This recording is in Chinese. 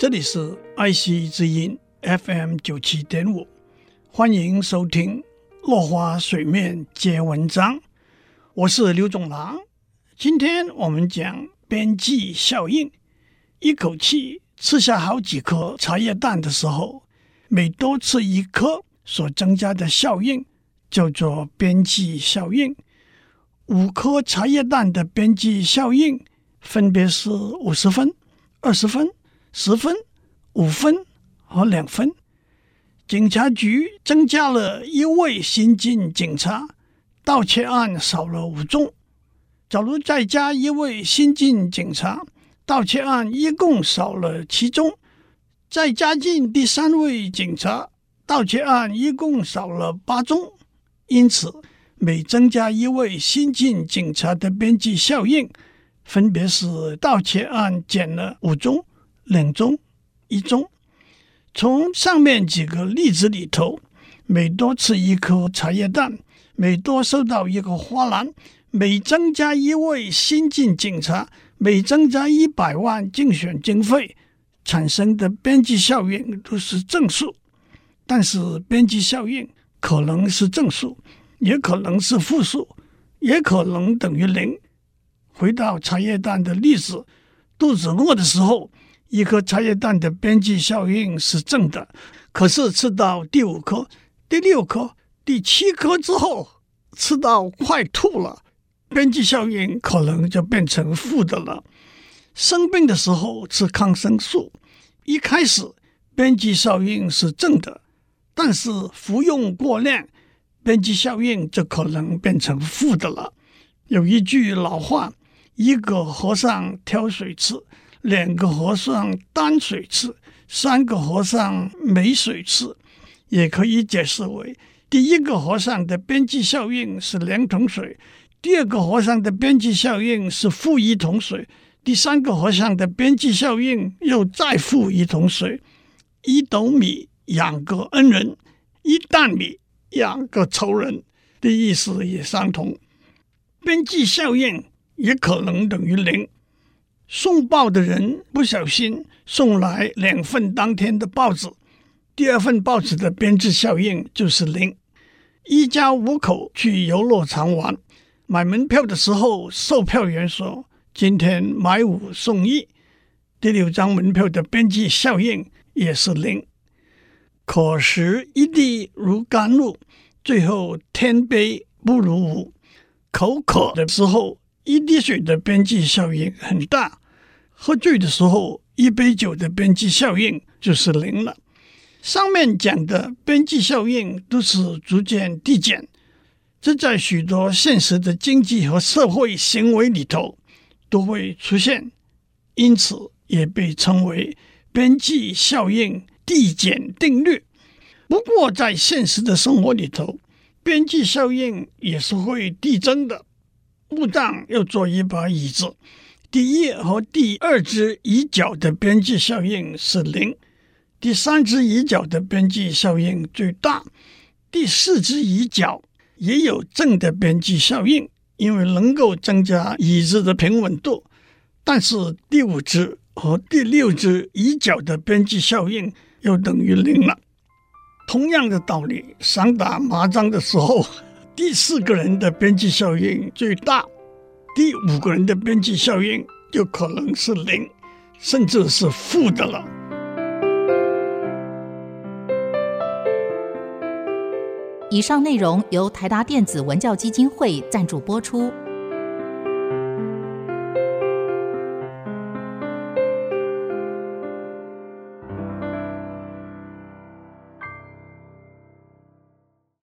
这里是爱惜之音 FM 九七点五，欢迎收听《落花水面皆文章》，我是刘总郎。今天我们讲边际效应。一口气吃下好几颗茶叶蛋的时候，每多吃一颗所增加的效应叫做边际效应。五颗茶叶蛋的边际效应分别是五十分、二十分。十分、五分和两分，警察局增加了一位新进警察，盗窃案少了五宗。假如再加一位新进警察，盗窃案一共少了七宗。再加进第三位警察，盗窃案一共少了八宗。因此，每增加一位新进警察的边际效应，分别是盗窃案减了五宗。两中，一中。从上面几个例子里头，每多吃一颗茶叶蛋，每多收到一个花篮，每增加一位新进警察，每增加一百万竞选经费，产生的边际效应都是正数。但是边际效应可能是正数，也可能是负数，也可能等于零。回到茶叶蛋的例子，肚子饿的时候。一颗茶叶蛋的边际效应是正的，可是吃到第五颗、第六颗、第七颗之后，吃到快吐了，边际效应可能就变成负的了。生病的时候吃抗生素，一开始边际效应是正的，但是服用过量，边际效应就可能变成负的了。有一句老话：“一个和尚挑水吃。”两个和尚担水吃，三个和尚没水吃，也可以解释为：第一个和尚的边际效应是两桶水，第二个和尚的边际效应是负一桶水，第三个和尚的边际效应又再负一桶水。一斗米养个恩人，一担米养个仇人，的意思也相同。边际效应也可能等于零。送报的人不小心送来两份当天的报纸，第二份报纸的边际效应就是零。一家五口去游乐场玩，买门票的时候，售票员说：“今天买五送一。”第六张门票的边际效应也是零。可食一滴如甘露，最后天杯不如无。口渴的时候，一滴水的边际效应很大。喝醉的时候，一杯酒的边际效应就是零了。上面讲的边际效应都是逐渐递减，这在许多现实的经济和社会行为里头都会出现，因此也被称为边际效应递减定律。不过，在现实的生活里头，边际效应也是会递增的。木匠要做一把椅子。第一和第二只椅脚的边际效应是零，第三只椅脚的边际效应最大，第四只椅脚也有正的边际效应，因为能够增加椅子的平稳度。但是第五只和第六只椅脚的边际效应又等于零了。同样的道理，想打麻将的时候，第四个人的边际效应最大。第五个人的边际效应就可能是零，甚至是负的了。以上内容由台达电子文教基金会赞助播出。